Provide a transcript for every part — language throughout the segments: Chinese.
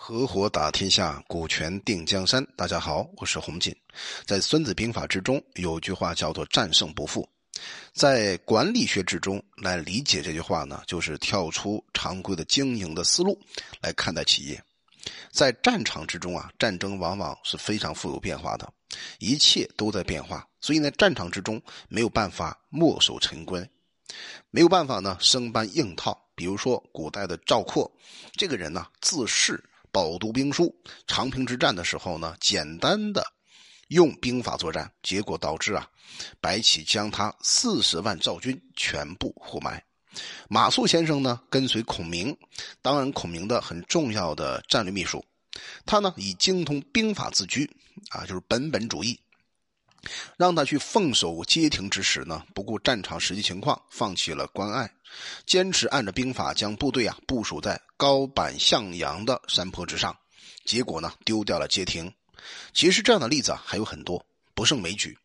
合伙打天下，股权定江山。大家好，我是洪锦。在《孙子兵法》之中，有句话叫做“战胜不负”。在管理学之中来理解这句话呢，就是跳出常规的经营的思路来看待企业。在战场之中啊，战争往往是非常富有变化的，一切都在变化。所以呢，战场之中没有办法墨守成规，没有办法呢生搬硬套。比如说古代的赵括，这个人呢自恃。饱读兵书，长平之战的时候呢，简单的用兵法作战，结果导致啊，白起将他四十万赵军全部活埋。马谡先生呢，跟随孔明，当然孔明的很重要的战略秘书，他呢以精通兵法自居，啊，就是本本主义。让他去奉守街亭之时呢，不顾战场实际情况，放弃了关隘，坚持按着兵法将部队啊部署在高坂向阳的山坡之上，结果呢丢掉了街亭。其实这样的例子啊还有很多，不胜枚举。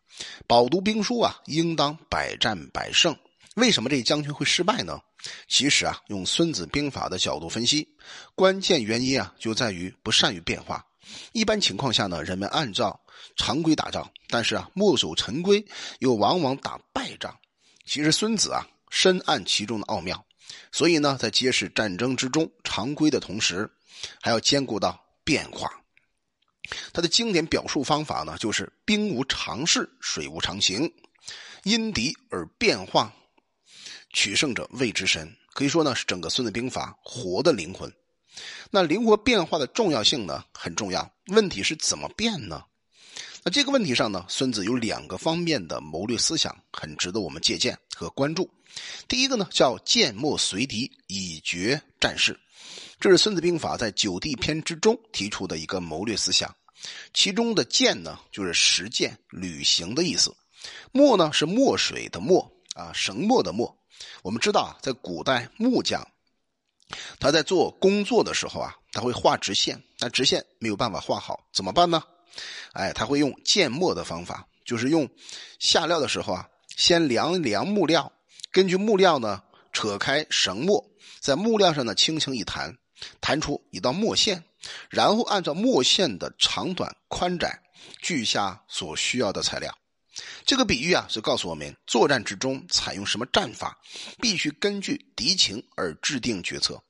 饱读兵书啊，应当百战百胜。为什么这将军会失败呢？其实啊，用孙子兵法的角度分析，关键原因啊就在于不善于变化。一般情况下呢，人们按照常规打仗，但是啊，墨守成规又往往打败仗。其实孙子啊，深谙其中的奥妙，所以呢，在揭示战争之中常规的同时，还要兼顾到变化。他的经典表述方法呢，就是“兵无常势，水无常形，因敌而变化，取胜者谓之神”。可以说呢，是整个孙子兵法活的灵魂。那灵活变化的重要性呢，很重要。问题是怎么变呢？那这个问题上呢，孙子有两个方面的谋略思想，很值得我们借鉴和关注。第一个呢，叫剑墨随敌，以决战事。这是《孙子兵法》在九地篇之中提出的一个谋略思想。其中的剑呢，就是实践、履行的意思；墨呢，是墨水的墨啊，绳墨的墨。我们知道啊，在古代木匠。他在做工作的时候啊，他会画直线，但直线没有办法画好，怎么办呢？哎，他会用建墨的方法，就是用下料的时候啊，先量一量木料，根据木料呢扯开绳墨，在木料上呢轻轻一弹，弹出一道墨线，然后按照墨线的长短、宽窄，锯下所需要的材料。这个比喻啊，是告诉我们作战之中采用什么战法，必须根据敌情而制定决策。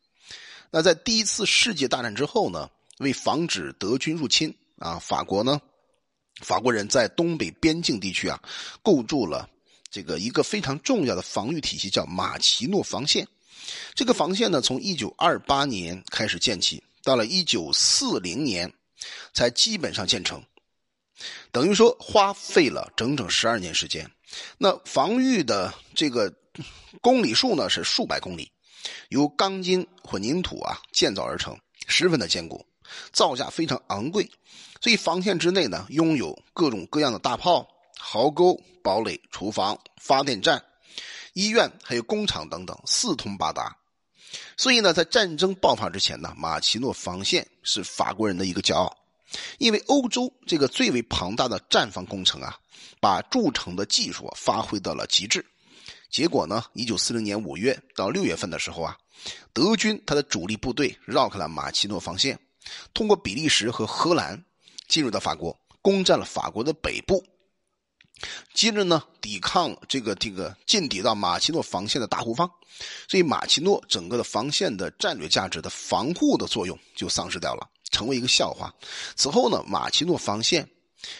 那在第一次世界大战之后呢，为防止德军入侵啊，法国呢，法国人在东北边境地区啊，构筑了这个一个非常重要的防御体系，叫马奇诺防线。这个防线呢，从一九二八年开始建起，到了一九四零年才基本上建成。等于说花费了整整十二年时间，那防御的这个公里数呢是数百公里，由钢筋混凝土啊建造而成，十分的坚固，造价非常昂贵，所以防线之内呢拥有各种各样的大炮、壕沟、堡垒、厨房、发电站、医院还有工厂等等，四通八达。所以呢，在战争爆发之前呢，马奇诺防线是法国人的一个骄傲。因为欧洲这个最为庞大的战防工程啊，把筑城的技术发挥到了极致。结果呢，一九四零年五月到六月份的时候啊，德军他的主力部队绕开了马奇诺防线，通过比利时和荷兰进入到法国，攻占了法国的北部。接着呢，抵抗这个这个进抵到马奇诺防线的大后方，所以马奇诺整个的防线的战略价值的防护的作用就丧失掉了。成为一个笑话。此后呢，马奇诺防线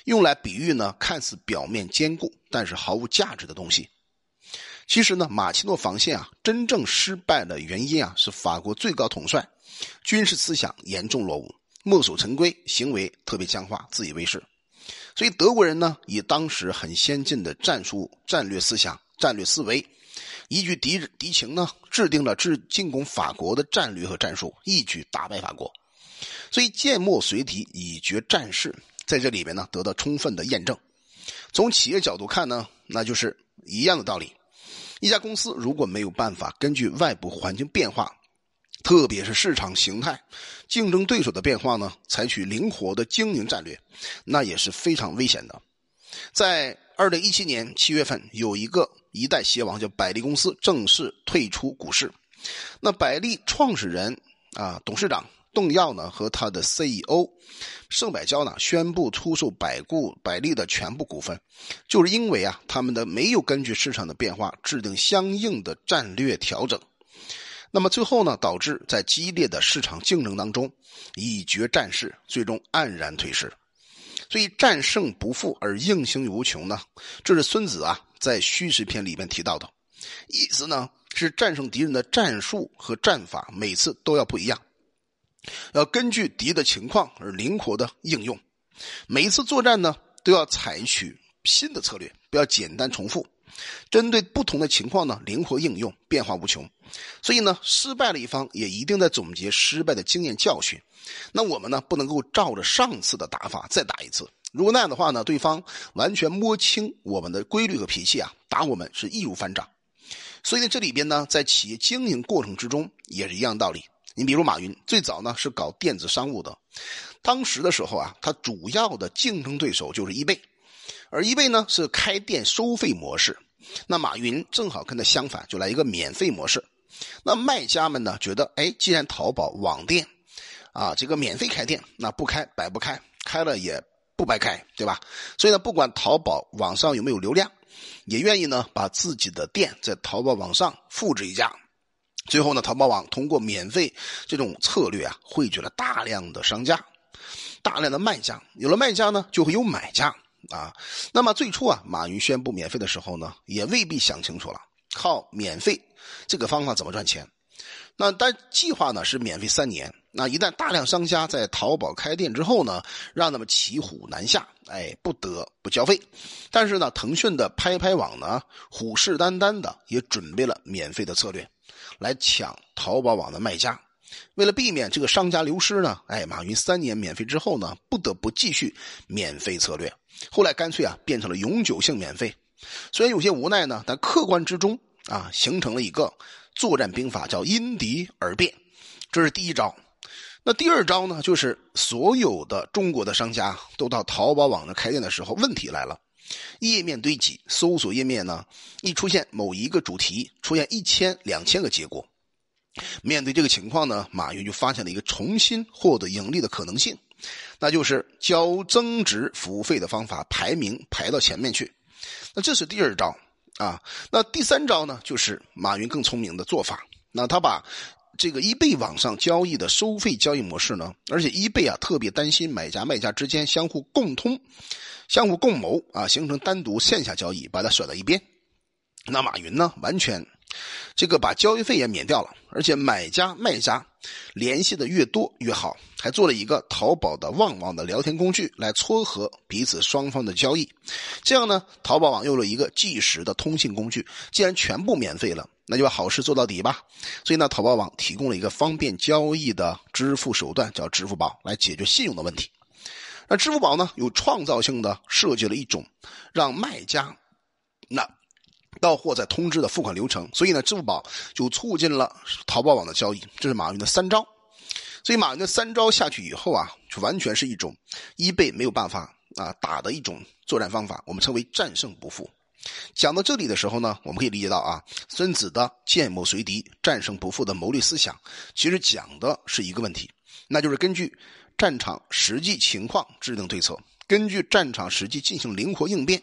用来比喻呢，看似表面坚固，但是毫无价值的东西。其实呢，马奇诺防线啊，真正失败的原因啊，是法国最高统帅军事思想严重落伍，墨守成规，行为特别僵化，自以为是。所以德国人呢，以当时很先进的战术、战略思想、战略思维，依据敌敌情呢，制定了制进攻法国的战略和战术，一举打败法国。所以，剑墨随敌以决战事，在这里边呢得到充分的验证。从企业角度看呢，那就是一样的道理。一家公司如果没有办法根据外部环境变化，特别是市场形态、竞争对手的变化呢，采取灵活的经营战略，那也是非常危险的。在二零一七年七月份，有一个一代鞋王叫百利公司正式退出股市。那百利创始人啊，董事长。动药呢和他的 CEO 盛百娇呢宣布出售百固百利的全部股份，就是因为啊他们的没有根据市场的变化制定相应的战略调整。那么最后呢，导致在激烈的市场竞争当中以决战势，最终黯然退市。所以战胜不复而应行无穷呢，这是孙子啊在虚实篇里面提到的，意思呢是战胜敌人的战术和战法每次都要不一样，要根据敌的情况而灵活的应用，每一次作战呢都要采取新的策略，不要简单重复。针对不同的情况呢，灵活应用，变化无穷。所以呢，失败了一方也一定在总结失败的经验教训。那我们呢，不能够照着上次的打法再打一次。如果那样的话呢，对方完全摸清我们的规律和脾气啊，打我们是易如反掌。所以呢，这里边呢，在企业经营过程之中也是一样道理。你比如马云，最早呢是搞电子商务的，当时的时候啊，他主要的竞争对手就是易贝。而易贝呢是开店收费模式，那马云正好跟他相反，就来一个免费模式。那卖家们呢觉得，哎，既然淘宝网店，啊，这个免费开店，那不开白不开，开了也不白开，对吧？所以呢，不管淘宝网上有没有流量，也愿意呢把自己的店在淘宝网上复制一家。最后呢，淘宝网通过免费这种策略啊，汇聚了大量的商家，大量的卖家，有了卖家呢，就会有买家。啊，那么最初啊，马云宣布免费的时候呢，也未必想清楚了，靠免费这个方法怎么赚钱？那但计划呢是免费三年。那一旦大量商家在淘宝开店之后呢，让他们骑虎难下，哎，不得不交费。但是呢，腾讯的拍拍网呢，虎视眈眈的也准备了免费的策略，来抢淘宝网的卖家。为了避免这个商家流失呢，哎，马云三年免费之后呢，不得不继续免费策略。后来干脆啊，变成了永久性免费。虽然有些无奈呢，但客观之中啊，形成了一个作战兵法，叫因敌而变。这是第一招。那第二招呢，就是所有的中国的商家都到淘宝网上开店的时候，问题来了：页面堆积，搜索页面呢，一出现某一个主题，出现一千、两千个结果。面对这个情况呢，马云就发现了一个重新获得盈利的可能性，那就是交增值服务费的方法，排名排到前面去。那这是第二招啊。那第三招呢，就是马云更聪明的做法。那他把这个易贝网上交易的收费交易模式呢，而且易贝啊特别担心买家卖家之间相互共通、相互共谋啊，形成单独线下交易，把它甩到一边。那马云呢，完全。这个把交易费也免掉了，而且买家卖家联系的越多越好，还做了一个淘宝的旺旺的聊天工具来撮合彼此双方的交易。这样呢，淘宝网有了一个即时的通信工具。既然全部免费了，那就把好事做到底吧。所以呢，淘宝网提供了一个方便交易的支付手段，叫支付宝，来解决信用的问题。那支付宝呢，有创造性的设计了一种让卖家那。到货再通知的付款流程，所以呢，支付宝就促进了淘宝网的交易。这是马云的三招，所以马云的三招下去以后啊，就完全是一种一倍没有办法啊打的一种作战方法，我们称为战胜不复。讲到这里的时候呢，我们可以理解到啊，孙子的见谋随敌、战胜不复的谋略思想，其实讲的是一个问题，那就是根据战场实际情况制定对策，根据战场实际进行灵活应变，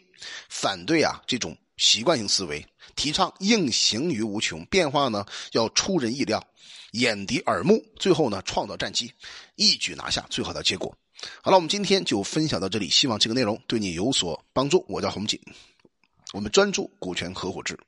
反对啊这种。习惯性思维提倡应行于无穷，变化呢要出人意料，眼敌耳目，最后呢创造战机，一举拿下最好的结果。好了，我们今天就分享到这里，希望这个内容对你有所帮助。我叫洪锦，我们专注股权合伙制。